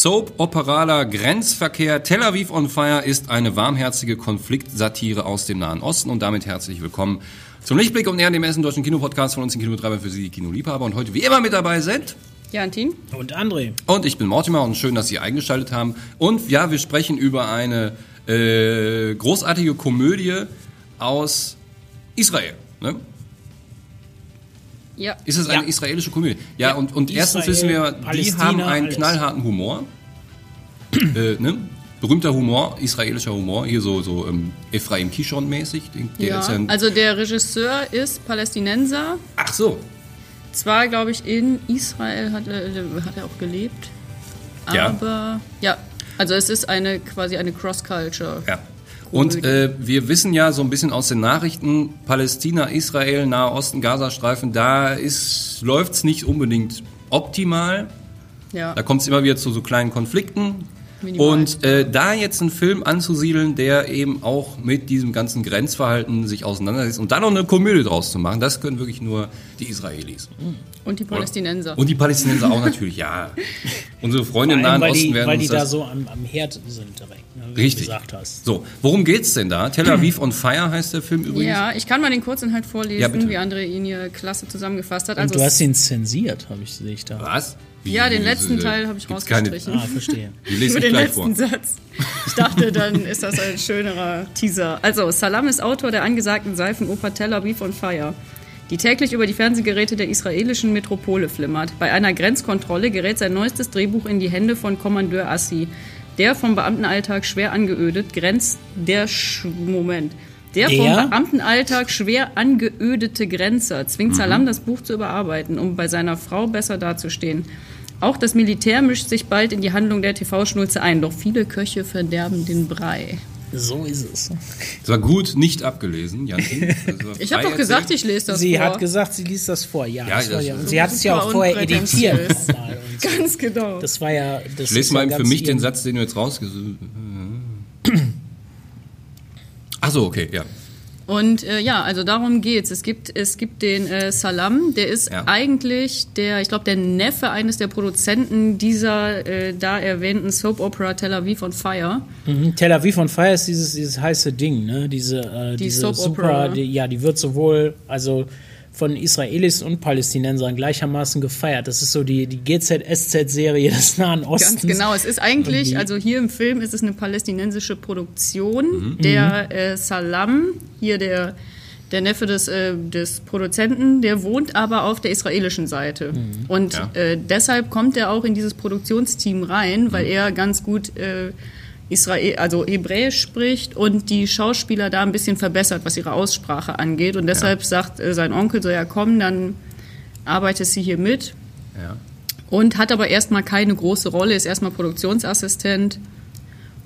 Soap-operaler Grenzverkehr Tel Aviv on Fire ist eine warmherzige Konfliktsatire aus dem Nahen Osten und damit herzlich willkommen zum Lichtblick und näher dem ersten deutschen Kinopodcast von uns in Kinotreiber für Sie, die Kinoliebhaber. Und heute wie immer mit dabei sind Jantin und André. Und ich bin Mortimer und schön, dass Sie eingeschaltet haben. Und ja, wir sprechen über eine äh, großartige Komödie aus Israel. Ne? Ja. Ist es eine Ja. israelische Komödie? Ja, Ja. und, und erstens Israel, wissen wir, die Palästina, haben einen alles. knallharten Humor. äh, ne? Berühmter Humor, israelischer Humor, hier so, so ähm, Ephraim Kishon-mäßig. ja. Also der Regisseur ist Palästinenser. Ach so, Zwar, glaube ich, in Israel hat er, hat er auch gelebt. Ja. Aber ja, also es ist eine quasi eine Cross-Culture. Ja. Und äh, wir wissen ja so ein bisschen aus den Nachrichten, Palästina, Israel, Nahe Osten, Gazastreifen, da läuft es nicht unbedingt optimal. Ja. Da kommt es immer wieder zu so kleinen Konflikten. Minimal. Und äh, da jetzt einen Film anzusiedeln, der eben auch mit diesem ganzen Grenzverhalten sich auseinandersetzt und dann noch eine Komödie draus zu machen, das können wirklich nur die Israelis. Und die Palästinenser. Und die Palästinenser auch natürlich, ja. Unsere Freunde im Nahen weil Osten die, werden weil die uns da so am, am Herd sind direkt, ne, wie Richtig. du gesagt hast. So, worum geht's denn da? Tel Aviv on Fire heißt der Film übrigens. ja, ich kann mal den Kurzinhalt Ja, vorlesen, bitte. wie André ihn hier klasse zusammengefasst hat. Und Also du hast ihn zensiert, habe ich, sehe ich da. Was? Wie, ja, den letzten äh, Teil habe ich gibt's keine- rausgestrichen. Ah, verstehe. Die lese ich den gleich letzten vor. Satz. Ich dachte, dann ist das ein schönerer Teaser. Also, Salam ist Autor der angesagten Seifenoper Tel Aviv on Fire, die täglich über die Fernsehgeräte der israelischen Metropole flimmert. Bei einer Grenzkontrolle gerät sein neuestes Drehbuch in die Hände von Kommandeur Assi, der vom Beamtenalltag schwer angeödet grenzt der Sch Moment. Der, Der? vom Beamtenalltag schwer angeödete Grenzer zwingt Salam, das Buch zu überarbeiten, um bei seiner Frau besser dazustehen. Auch das Militär mischt sich bald in die Handlung der TV-Schnulze ein, doch viele Köche verderben den Brei. So ist es. Das war gut nicht abgelesen, Jantin. Ich habe doch gesagt, ich lese das Sie vor. hat gesagt, sie liest das vor. Ja, Ja, das das ja. Und sie hat es ja auch vorher editiert. so. Ganz genau. Das war ja. Das Ich lese mal ja für mich den Satz, den du jetzt rausgesucht Ach so, okay, ja. Und äh, ja, also darum geht's. Es gibt, es gibt den äh, Salam, der ist Ja. eigentlich der, ich glaube, der Neffe eines der Produzenten dieser äh, da erwähnten Soap Opera Tel Aviv on Fire. Mhm. Tel Aviv on Fire ist dieses, dieses heiße Ding, ne? Diese, äh, Die diese Soap super, Opera. die, ja, die wird sowohl, also von Israelis und Palästinensern gleichermaßen gefeiert. Das ist so die, die GZSZ-Serie des Nahen Ostens. Ganz genau. Es ist eigentlich, also hier im Film ist es eine palästinensische Produktion. Mhm. Der äh, Salam, hier der, der Neffe des, äh, des Produzenten, der wohnt aber auf der israelischen Seite. Mhm. Und Ja. äh, deshalb kommt er auch in dieses Produktionsteam rein, weil Mhm. er ganz gut äh, Israel, also Hebräisch spricht und die Schauspieler da ein bisschen verbessert, was ihre Aussprache angeht. Und deshalb sagt äh, sein Onkel so, ja komm, dann arbeitest du hier mit. ja. Und hat aber erstmal keine große Rolle, ist erstmal Produktionsassistent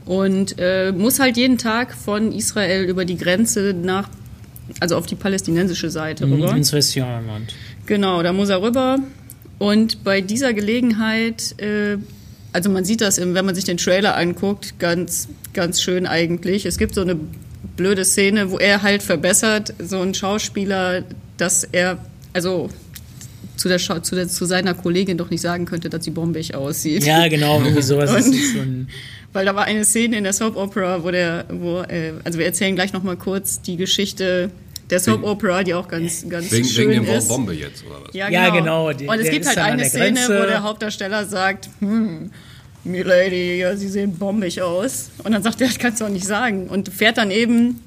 und äh, muss halt jeden Tag von Israel über die Grenze nach, also auf die palästinensische Seite rüber. Mhm, ins Westjordanland. Genau, da muss er rüber. Und bei dieser Gelegenheit, äh, also man sieht das, wenn man sich den Trailer anguckt, ganz, ganz schön eigentlich. Es gibt so eine blöde Szene, wo er halt verbessert, so ein Schauspieler, dass er, also zu, der, Schau- zu, der, zu seiner Kollegin doch nicht sagen könnte, dass sie bombig aussieht. Ja, genau, irgendwie sowas. Und- ist so ein, Weil da war eine Szene in der Soap Opera, wo der, wo, äh, also wir erzählen gleich nochmal kurz die Geschichte der Soap Opera, die auch ganz, ganz Wegen, schön wegen dem Wort. Bombe jetzt, oder was? Ja, Ja, genau. genau, die- Und es gibt halt eine Szene, Grenze. wo der Hauptdarsteller sagt, hm, Milady, ja, Sie sehen bombig aus. Und dann sagt er, das kannst du auch nicht sagen. Und fährt dann eben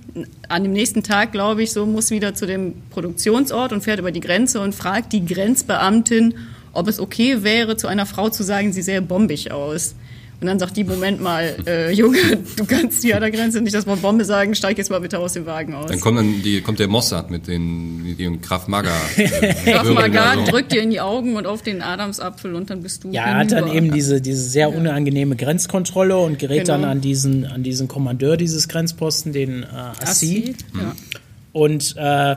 an dem nächsten Tag, glaube ich, so muss wieder zu dem Produktionsort und fährt über die Grenze und fragt die Grenzbeamtin, ob es okay wäre, zu einer Frau zu sagen, sie sähe bombig aus. Und dann sagt die, Moment mal, äh, Junge, du kannst hier an der Grenze nicht das Wort Bombe sagen, steig jetzt mal bitte aus dem Wagen aus. Dann kommt, dann die, kommt der Mossad mit den mit ihren Kraft Maga. Äh, da so. drückt dir in die Augen und auf den Adamsapfel und dann bist du ja, er hat dann hinüber. eben diese, diese sehr unangenehme Grenzkontrolle und gerät Genau. dann an diesen, an diesen Kommandeur dieses Grenzposten, den äh, Assi. Assi, ja. Und äh,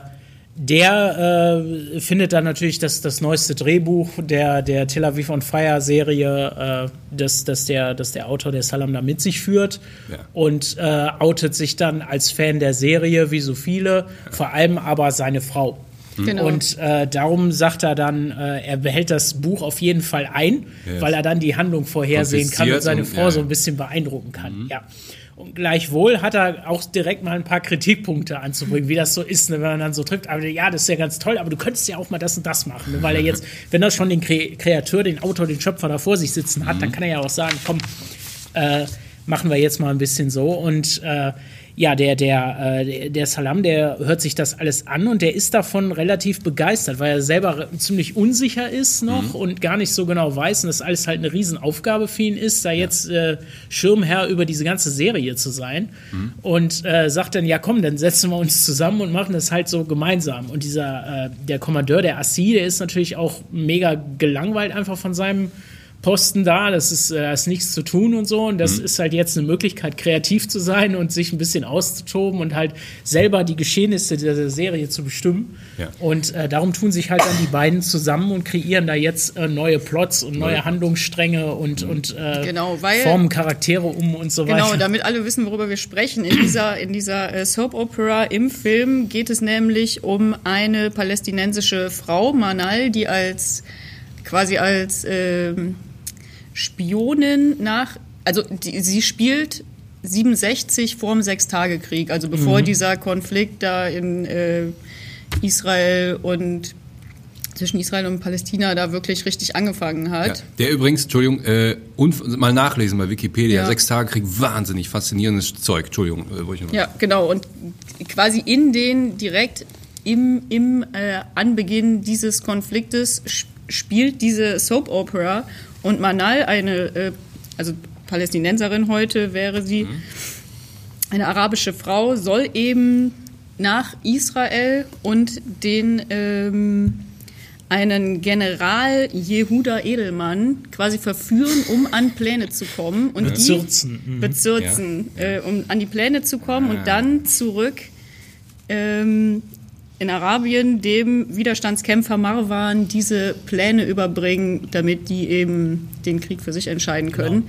der äh, findet dann natürlich das, das neueste Drehbuch der, der Tel Aviv on Fire Serie, äh, das, das, der, das der Autor der Salam da mit sich führt Ja. und äh, outet sich dann als Fan der Serie, wie so viele, vor allem aber seine Frau. Genau. Und äh, darum sagt er dann, äh, er behält das Buch auf jeden Fall ein, Ja. weil er dann die Handlung vorhersehen kann und seine und- Frau ja, Mhm. so ein bisschen beeindrucken kann. Ja. Und gleichwohl hat er auch direkt mal ein paar Kritikpunkte anzubringen, wie das so ist, ne, wenn man dann so trifft. Aber ja, das ist ja ganz toll, aber du könntest ja auch mal das und das machen. Ne, weil er jetzt, wenn er schon den Kre Kreateur, den Autor, den Schöpfer da vor sich sitzen hat, Mhm. dann kann er ja auch sagen, komm, äh, machen wir jetzt mal ein bisschen so. Und äh, ja, der, der, äh, der Salam, der hört sich das alles an und der ist davon relativ begeistert, weil er selber ziemlich unsicher ist noch und gar nicht so genau weiß und das alles halt eine Riesenaufgabe für ihn ist, da jetzt äh, Schirmherr über diese ganze Serie zu sein. Und äh, sagt dann, ja komm, dann setzen wir uns zusammen und machen das halt so gemeinsam. Und dieser, äh, der Kommandeur, der Assi, der ist natürlich auch mega gelangweilt einfach von seinem Posten da, das ist, äh, da ist nichts zu tun und so. Und das Mhm. ist halt jetzt eine Möglichkeit, kreativ zu sein und sich ein bisschen auszutoben und halt selber die Geschehnisse dieser Serie zu bestimmen. Ja. Und äh, darum tun sich halt dann die beiden zusammen und kreieren da jetzt äh, neue Plots und neue Handlungsstränge und, und äh, Genau, weil- formen Charaktere um und so Genau, weiter. damit alle wissen, worüber wir sprechen. In dieser, in dieser äh, Soap Opera im Film geht es nämlich um eine palästinensische Frau, Manal, die als quasi als ähm, Spionin nach, also die, sie spielt 67 vorm Sechstagekrieg, also bevor dieser Konflikt da in äh, Israel und zwischen Israel und Palästina da wirklich richtig angefangen Ja, hat. der übrigens, Entschuldigung, äh, mal nachlesen bei Wikipedia, Ja. sechs Tage Krieg, wahnsinnig faszinierendes Zeug. Entschuldigung, äh, Ja, genau. Und quasi in den direkt im, im äh, Anbeginn dieses Konfliktes sp- spielt diese Soap Opera und Manal, eine, äh, also Palästinenserin heute wäre sie, eine arabische Frau, soll eben nach Israel und den ähm, einen General Jehuda Edelmann quasi verführen, um an Pläne zu kommen und Bezirzen, die bezirzen, äh, um an die Pläne zu kommen Ah. und dann zurück ähm, in Arabien dem Widerstandskämpfer Marwan diese Pläne überbringen, damit die eben den Krieg für sich entscheiden können.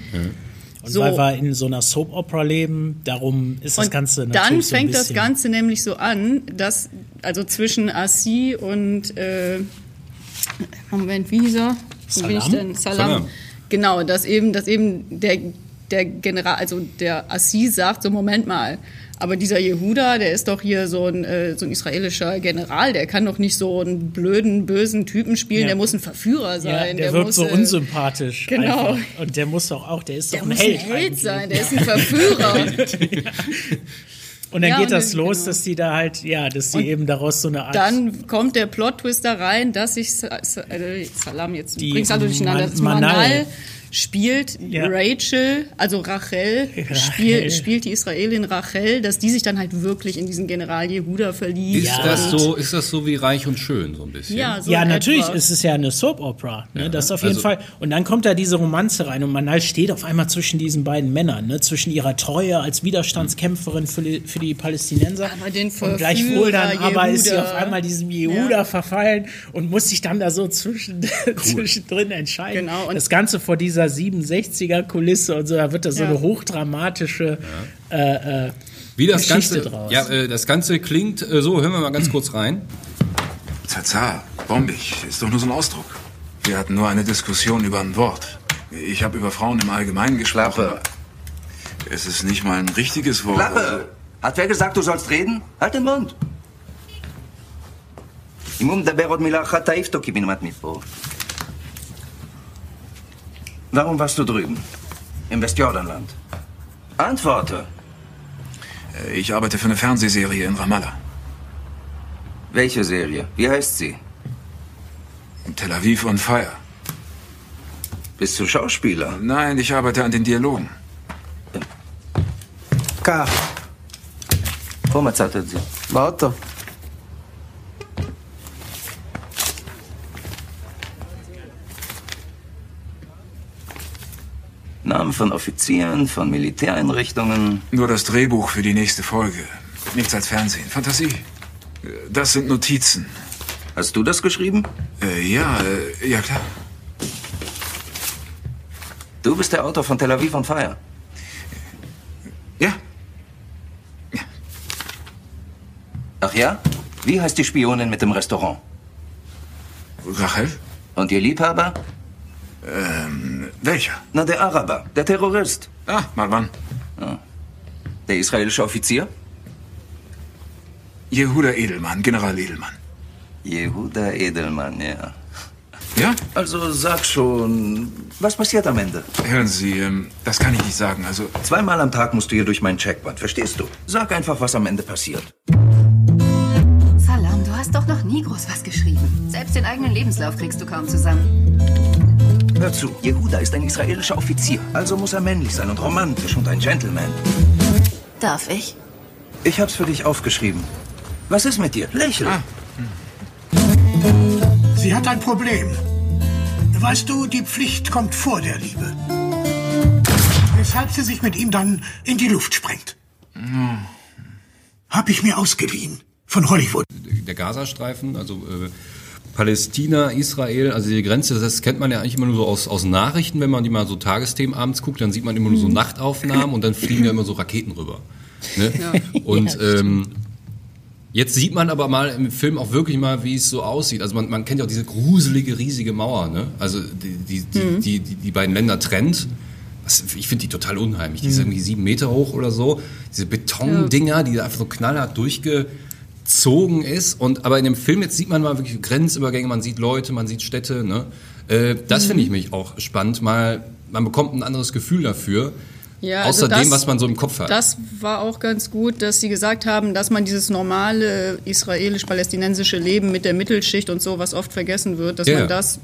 und so. weil wir in so einer Soap-Opera leben, darum ist das Und Ganze natürlich dann so ein fängt das bisschen- Ganze nämlich so an, dass also zwischen Assi und äh, Moment, wie hieß er? Wo bin ich Salam? denn? Salam. Salam. Genau, dass eben, dass eben der, der General, also der Assi sagt, so Moment mal, aber dieser Jehuda, der ist doch hier so ein, äh, so ein israelischer General, der kann doch nicht so einen blöden, bösen Typen spielen, Ja. der muss ein Verführer Ja, sein. der, wirkt muss, so äh, unsympathisch. genau. Einfach. Und der muss doch auch, der ist Der doch ein muss Held. ein Held eigentlich. sein, der ist ein Verführer. Und dann Ja, geht und das dann- los, genau. dass die da halt, ja, dass die Und eben daraus so eine Art. Dann kommt der Plot-Twist da rein, dass sich äh, Salam jetzt Die bringst alle durcheinander. Man- Manal. Manal spielt Ja. Rachel, also Rachel, Rachel. Spiel, spielt die Israelin Rachel, dass die sich dann halt wirklich in diesen General Jehuda verliebt. Ist, Ja. das so, ist das so wie reich und schön, so ein bisschen? Ja, so ja, natürlich etwa. ist es ja eine Soap-Opera. Ne? das auf jeden also- Fall. Und dann kommt da diese Romanze rein und Manal steht auf einmal zwischen diesen beiden Männern, ne? zwischen ihrer Treue als Widerstandskämpferin für die, für die Palästinenser Aber den und gleichwohl dann Verführer aber ist sie Jehuda. auf einmal diesem Jehuda Ja. verfallen und muss sich dann da so zwischen, zwischendrin entscheiden. Genau, und- das Ganze vor dieser 67er-Kulisse und so, da wird da so Ja. eine hochdramatische äh, äh, Wie das Geschichte Ganze, draus. ja, äh, das Ganze klingt äh, so, hören wir mal ganz kurz rein. Zaza, bombig, ist doch nur so ein Ausdruck. Wir hatten nur eine Diskussion über ein Wort. Ich habe über Frauen im Allgemeinen gesprochen. Klappe. aber Es ist nicht mal ein richtiges Wort. Klappe! Hat wer gesagt, du sollst reden? Halt den Mund. אם הוא מדבר עוד מילה אחת, תעיף אותו קיבינימט מפה. Warum warst du drüben? Im Westjordanland? Antworte. Äh, Ich arbeite für eine Fernsehserie in Ramallah. Welche Serie? Wie heißt sie? Tel Aviv on Fire. Bist du Schauspieler? Nein, ich arbeite an den Dialogen. כך, פה מצאת את זה. באוטו. Namen von Offizieren, von Militäreinrichtungen. Nur das Drehbuch für die nächste Folge. Nichts als Fernsehen. Fantasie. Das sind Notizen. Hast du das geschrieben? Äh, ja, äh, ja klar. Du bist der Autor von Tel Aviv on Fire. Ja, Ach ja? Wie heißt die Spionin mit dem Restaurant? Rachel? Und ihr Liebhaber? Welcher? Na, der Araber, der Terrorist. Ah, Marwan. Der israelische Offizier? Jehuda Edelmann, General Edelmann. Jehuda Edelmann, ja. Ja? Also sag schon, was passiert am Ende? Hören Sie, ähm, das kann ich nicht sagen. Also, Zweimal am Tag musst du hier durch mein Checkpoint, verstehst du? Sag einfach, was am Ende passiert. Salam, du hast doch noch nie groß was geschrieben. Selbst den eigenen Lebenslauf kriegst du kaum zusammen. Hör zu, Jehuda ist ein israelischer Offizier, also muss er männlich sein und romantisch und ein Gentleman. Darf ich? Ich hab's für dich aufgeschrieben. Was ist mit dir? Lächel. Sie hat ein Problem. Weißt du, die Pflicht kommt vor der Liebe. Weshalb sie sich mit ihm dann in die Luft sprengt. Hab ich mir ausgeliehen. Von Hollywood. der Gazastreifen, also äh, Palästina, Israel, also die Grenze, das kennt man ja eigentlich immer nur so aus, aus Nachrichten, wenn man die mal so Tagesthemen abends guckt, dann sieht man immer nur so Nachtaufnahmen und dann fliegen ja immer so Raketen rüber. Ne? Und ähm, jetzt sieht man aber mal im Film auch wirklich mal, wie es so aussieht. Also man, man kennt ja auch diese gruselige, riesige Mauer, ne? Also die, die, die, die, die, die beiden Länder trennt. Das, ich finde die total unheimlich. Die ist irgendwie sieben Meter hoch oder so. Diese Betondinger, die da einfach so knallhart durchgezogen ist. Und aber in dem Film jetzt sieht man mal wirklich Grenzübergänge, man sieht Leute, man sieht Städte. Ne? Äh, das finde ich mich auch spannend. Mal, man bekommt ein anderes Gefühl dafür. Ja, außer also das- dem, was man so im Kopf hat. Das war auch ganz gut, dass sie gesagt haben, dass man dieses normale israelisch-palästinensische Leben mit der Mittelschicht und so, was oft vergessen wird, dass Ja. man das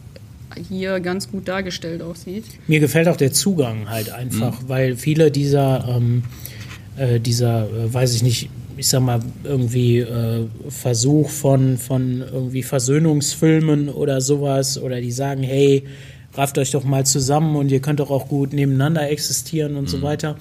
hier ganz gut dargestellt auch sieht. Mir gefällt auch der Zugang halt einfach, weil viele dieser, ähm, äh, dieser, äh, weiß ich nicht, ich sag mal, irgendwie äh, Versuch von, von irgendwie Versöhnungsfilmen oder sowas, oder die sagen, hey, rafft euch doch mal zusammen und ihr könnt doch auch gut nebeneinander existieren und so weiter,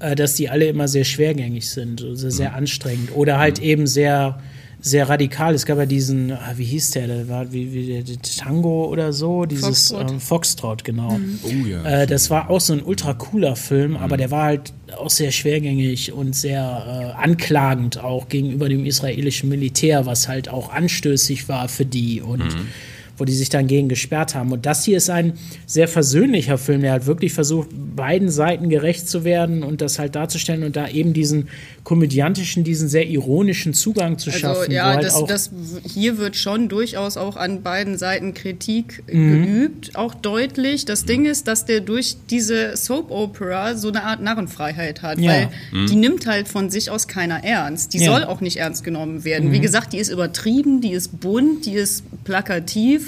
äh, dass die alle immer sehr schwergängig sind, also sehr anstrengend oder halt eben sehr sehr radikal. Es gab ja diesen, ah, wie hieß der, der war wie, wie der, Tango oder so, dieses Foxtrot. ähm, Foxtrot, genau. Oh ja. Äh, das war auch so ein ultra cooler Film, aber der war halt auch sehr schwergängig und sehr äh, anklagend auch gegenüber dem israelischen Militär, was halt auch anstößig war für die und wo die sich dann gegen gesperrt haben. Und das hier ist ein sehr versöhnlicher Film, der halt wirklich versucht, beiden Seiten gerecht zu werden und das halt darzustellen und da eben diesen komödiantischen, diesen sehr ironischen Zugang zu schaffen. Also ja, halt das, auch, das, hier wird schon durchaus auch an beiden Seiten Kritik Mhm. geübt, auch deutlich. Das Ding ist, dass der durch diese Soap Opera so eine Art Narrenfreiheit hat, Ja. weil die nimmt halt von sich aus keiner ernst. Die Ja. Mhm. soll auch nicht ernst genommen werden. Wie gesagt, die ist übertrieben, die ist bunt, die ist plakativ.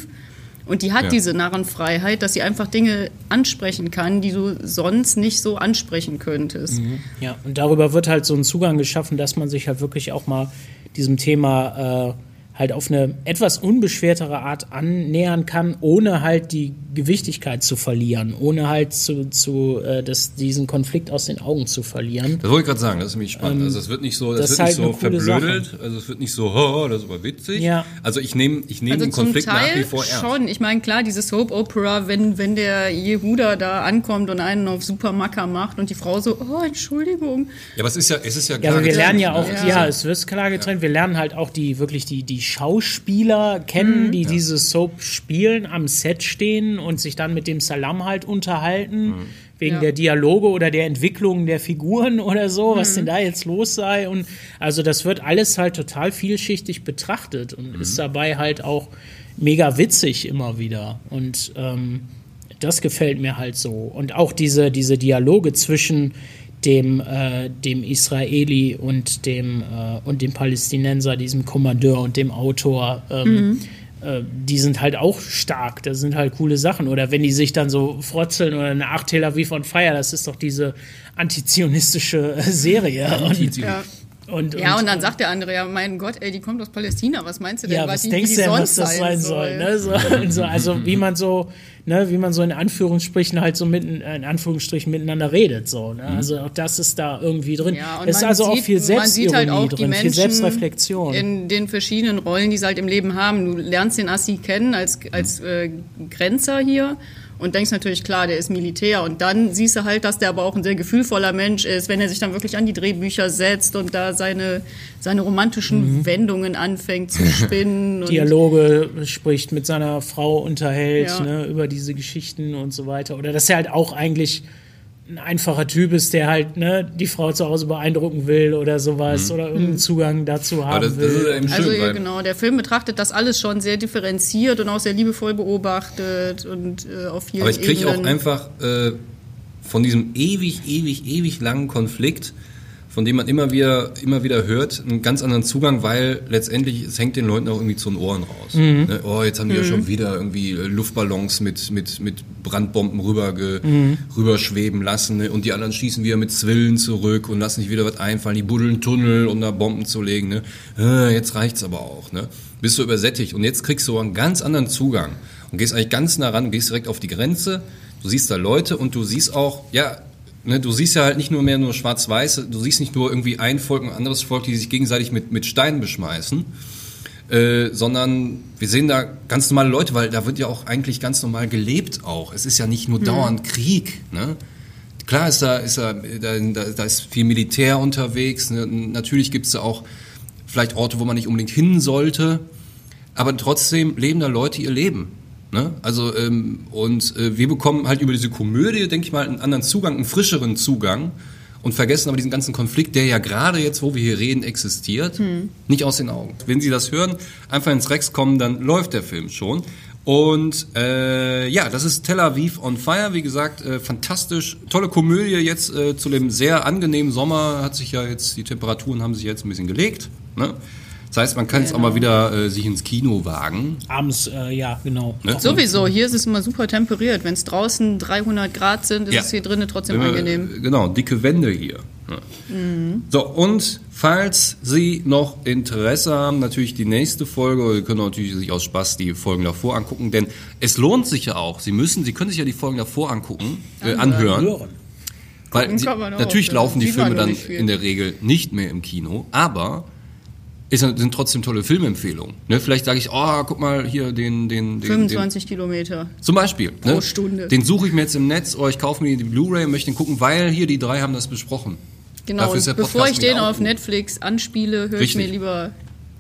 Und die hat Ja. diese Narrenfreiheit, dass sie einfach Dinge ansprechen kann, die du sonst nicht so ansprechen könntest. Ja, und darüber wird halt so ein Zugang geschaffen, dass man sich halt wirklich auch mal diesem Thema äh, halt auf eine etwas unbeschwertere Art annähern kann, ohne halt die Gewichtigkeit zu verlieren, ohne halt zu, zu äh, das, diesen Konflikt aus den Augen zu verlieren. Das wollte ich gerade sagen, das ist nämlich spannend. also es wird nicht so, das, Ähm, das wird ist nicht halt so verblödelt, also es wird nicht so, oh, das ist aber witzig. Ja. Also ich nehme ich nehme Also den zum Konflikt nach wie Teil vor ernst. schon. Ich meine, klar, diese Soap Opera, wenn, wenn der Jehuda da ankommt und einen auf Supermacker macht und die Frau so, oh, Entschuldigung. Ja, aber es ist ja, es ist ja Ja, klar aber wir getrennt, lernen ja auch, Also- ja, es wird klar getrennt. Wir lernen halt auch die wirklich die, die Schauspieler kennen, die diese Soap spielen, am Set stehen und sich dann mit dem Salam halt unterhalten. Wegen Ja. der Dialoge oder der Entwicklung der Figuren oder so, was denn da jetzt los sei. Und also das wird alles halt total vielschichtig betrachtet und ist dabei halt auch mega witzig immer wieder. Und ähm, das gefällt mir halt so. Und auch diese, diese Dialoge zwischen dem, äh, dem Israeli und dem, äh, und dem Palästinenser, diesem Kommandeur und dem Autor, ähm, äh, die sind halt auch stark. Das sind halt coole Sachen. Oder wenn die sich dann so frotzeln oder eine Acht Tel Aviv on Fire, das ist doch diese antizionistische äh, Serie. Und, Ja. Und, Ja, und dann sagt der andere, ja, mein Gott, ey, die kommt aus Palästina, was meinst du denn, ja, was was die, denkst du denn, sonst was das sein soll? Ne? So, und so, also wie man so, ne, wie man so in Anführungsstrichen halt so mitten, in Anführungsstrichen miteinander redet, so. Ne? Also auch das ist da irgendwie drin. Ja, und es ist also auch sieht- viel man Selbstironie sieht halt auch die drin, viel Selbstreflexion. In den verschiedenen Rollen, die sie halt im Leben haben. Du lernst den Assi kennen als, als äh, Grenzer hier und denkst natürlich, klar, der ist Militär. Und dann siehst du halt, dass der aber auch ein sehr gefühlvoller Mensch ist, wenn er sich dann wirklich an die Drehbücher setzt und da seine, seine romantischen Wendungen anfängt zu spinnen. und Dialoge spricht, mit seiner Frau unterhält, Ja. ne, über diese Geschichten und so weiter. Oder dass er halt auch eigentlich ein einfacher Typ ist, der halt ne, die Frau zu Hause beeindrucken will oder sowas oder irgendeinen Zugang dazu haben das, das will. ist ja eben schön, Also ja, genau, der Film betrachtet das alles schon sehr differenziert und auch sehr liebevoll beobachtet und äh, auf vielen Aber ich kriege auch einfach äh, von diesem ewig, ewig, ewig langen Konflikt, von dem man immer wieder, immer wieder hört, einen ganz anderen Zugang, weil letztendlich es hängt den Leuten auch irgendwie zu den Ohren raus. Ne? Oh, jetzt haben die ja schon wieder irgendwie äh, Luftballons mit, mit, mit Brandbomben rüberge, rüberschweben lassen ne? und die anderen schießen wieder mit Zwillen zurück und lassen sich wieder was einfallen, die buddeln Tunnel, um da Bomben zu legen. Ne? Äh, jetzt reicht's aber auch. Ne? Bist du übersättigt und jetzt kriegst du einen ganz anderen Zugang und gehst eigentlich ganz nah ran, gehst direkt auf die Grenze, du siehst da Leute und du siehst auch, ja, ne, du siehst ja halt nicht nur mehr nur schwarz-weiß, du siehst nicht nur irgendwie ein Volk und ein anderes Volk, die sich gegenseitig mit, mit Steinen beschmeißen, äh, sondern wir sehen da ganz normale Leute, weil da wird ja auch eigentlich ganz normal gelebt auch. Es ist ja nicht nur dauernd Krieg, ne? Klar ist da, ist da, da, da ist viel Militär unterwegs. Ne? Natürlich gibt es da auch vielleicht Orte, wo man nicht unbedingt hin sollte, aber trotzdem leben da Leute ihr Leben. Ne? Also ähm, und äh, wir bekommen halt über diese Komödie, denke ich mal, einen anderen Zugang, einen frischeren Zugang und vergessen aber diesen ganzen Konflikt, der ja gerade jetzt, wo wir hier reden, existiert, nicht aus den Augen. Wenn Sie das hören, einfach ins Rex kommen, dann läuft der Film schon. Und äh, ja, das ist Tel Aviv on Fire, wie gesagt, äh, fantastisch, tolle Komödie jetzt äh, zu dem sehr angenehmen Sommer hat sich ja jetzt die Temperaturen haben sich jetzt ein bisschen gelegt. Ne? Das heißt, man kann jetzt auch mal wieder äh, sich ins Kino wagen. Abends, äh, ja, genau. Ne? Sowieso, hier ist es immer super temperiert. Wenn es draußen 300 Grad sind, ist Ja. es hier drinnen trotzdem wir- angenehm. Genau, dicke Wände hier. Ja. So, und falls Sie noch Interesse haben, natürlich die nächste Folge, oder Sie können natürlich sich aus Spaß die Folgen davor angucken, denn es lohnt sich ja auch. Sie müssen, Sie können sich ja die Folgen davor angucken, äh, anhören. Hören. Weil sie, man auch, natürlich ja. laufen die Filme dann in der Regel nicht mehr im Kino, aber es sind trotzdem tolle Filmempfehlungen. Ne? Vielleicht sage ich, oh, guck mal hier den, den, den, 25 Kilometer. den zum Beispiel. Pro ne? Stunde. Den suche ich mir jetzt im Netz, oder ich kaufe mir die Blu-ray und möchte den gucken, weil hier die drei haben das besprochen. Genau, Dafür ist der und bevor ich den auf gut. Netflix anspiele, höre ich mir lieber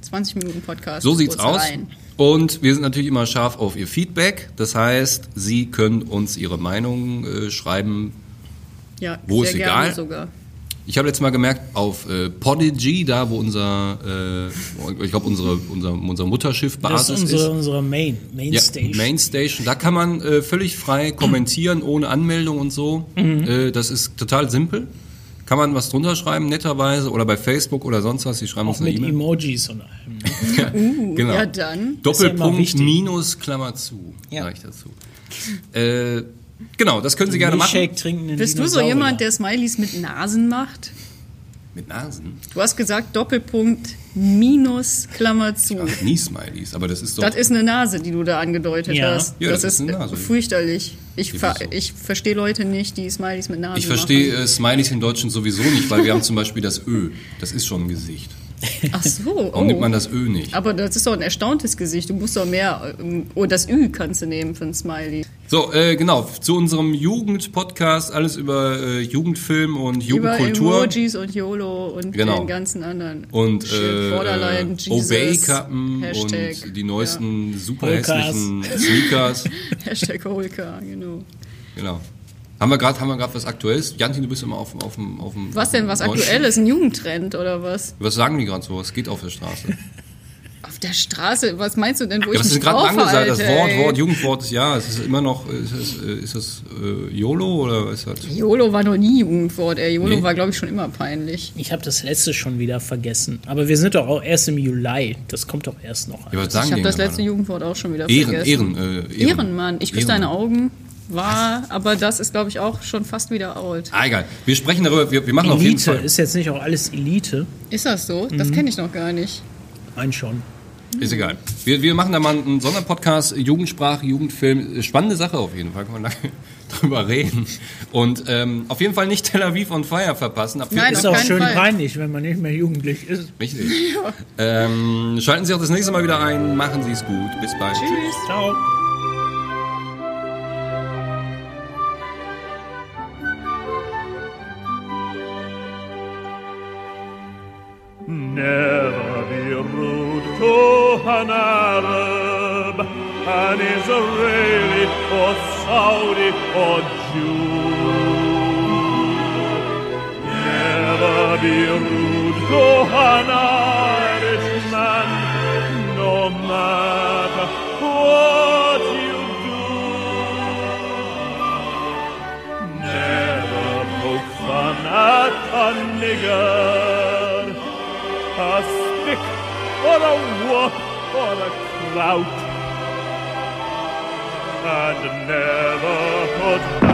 20 Minuten Podcast. So sieht's aus. Rein. Und wir sind natürlich immer scharf auf Ihr Feedback. Das heißt, Sie können uns Ihre Meinung äh, schreiben. Ja, Wo sehr ist gerne egal? sogar. Ich habe letztes Mal gemerkt, auf äh, Podigy, da wo unser, äh, ich glaube, unsere, unser, unser Mutterschiff Das Basis ist unsere, unsere Main, Main Ja, Station. Mainstation. Da kann man äh, völlig frei kommentieren, ohne Anmeldung und so. Äh, das ist total simpel. Kann man was drunter schreiben, netterweise, oder bei Facebook oder sonst was. Sie schreiben auch uns eine mit E-Mail. Emojis und allem. Genau. Ja, dann. ist ja immer Doppelpunkt wichtig. minus Klammer zu, Ja. sage ich dazu. Äh, genau, das können Sie gerne machen. Milchshake trinken Bist du so jemand, der Smileys mit Nasen macht? Mit Nasen. Du hast gesagt Doppelpunkt minus Klammer zu. Ach, nie Smileys, aber das ist doch. Das ist eine Nase, die du da angedeutet Ja. hast. Ja, das, das ist ist eine Nase. fürchterlich. Ich, ver so. ich verstehe Leute nicht, die Smileys mit Nasen ich verstehe machen. äh, Smileys im Deutschen sowieso nicht, weil wir haben zum Beispiel das Ö. Das ist schon ein Gesicht. Ach so. Warum nimmt oh. man das Ö nicht? Aber das ist doch ein erstauntes Gesicht. Du musst doch mehr. ähm, Oh, das Ü kannst du nehmen für ein Smiley. So, äh, genau, zu unserem Jugendpodcast, alles über äh, Jugendfilm und Über Jugendkultur. Emojis und YOLO und Genau. den ganzen anderen. Und äh, Obey-Kappen und die neuesten super Polkas. hässlichen Sneakers. Ja. Hashtag Holka, genau. Genau. Haben wir gerade haben wir gerade was Aktuelles? Jantin, du bist immer auf, dem- auf dem auf dem Was denn, was auf dem aktuell ist? Ein Jugendtrend oder was? Was sagen die gerade so? Was geht auf der Straße? Auf der Straße? Was meinst du denn, wo Ja, ich ist mich gerade angesagt? Das Wort? Wort, Jugendwort des Jahres. Ist es immer noch, ist das, äh, ist das äh, YOLO oder was ist das? YOLO war noch nie Jugendwort, ey. YOLO Nee. war, glaube ich, schon immer peinlich. Ich habe das letzte schon wieder vergessen. Aber wir sind doch auch erst im Juli. Das kommt doch erst noch. Ja, was Ich habe das letzte? Jugendwort auch schon wieder Ehren, vergessen. Ehren, äh, Ehren. Ehrenmann. Ich küsse deine Augen. War, aber das ist, glaube ich, auch schon fast wieder out. Ah, egal. Wir sprechen darüber, wir, wir machen auf jeden Elite. Fall. Ist jetzt nicht auch alles Elite? Ist das so? Mhm. Das kenne ich noch gar nicht. Nein, schon. Ist egal. Wir, wir machen da mal einen Sonderpodcast, Jugendsprache, Jugendfilm. Spannende Sache auf jeden Fall, kann man da drüber reden. Und ähm, auf jeden Fall nicht Tel Aviv on Fire verpassen. Ab Nein, Ist auch schön Fall. peinlich, wenn man nicht mehr jugendlich ist. Richtig. Ähm, schalten Sie auch das nächste Mal wieder ein. Machen Sie es gut. Bis bald. Tschüss. Ciao. An Arab, an Israeli or Saudi or Jew. Never be rude to an Irishman, no matter what you do. Never poke fun at a nigger, a stick or a whoop out and never put down.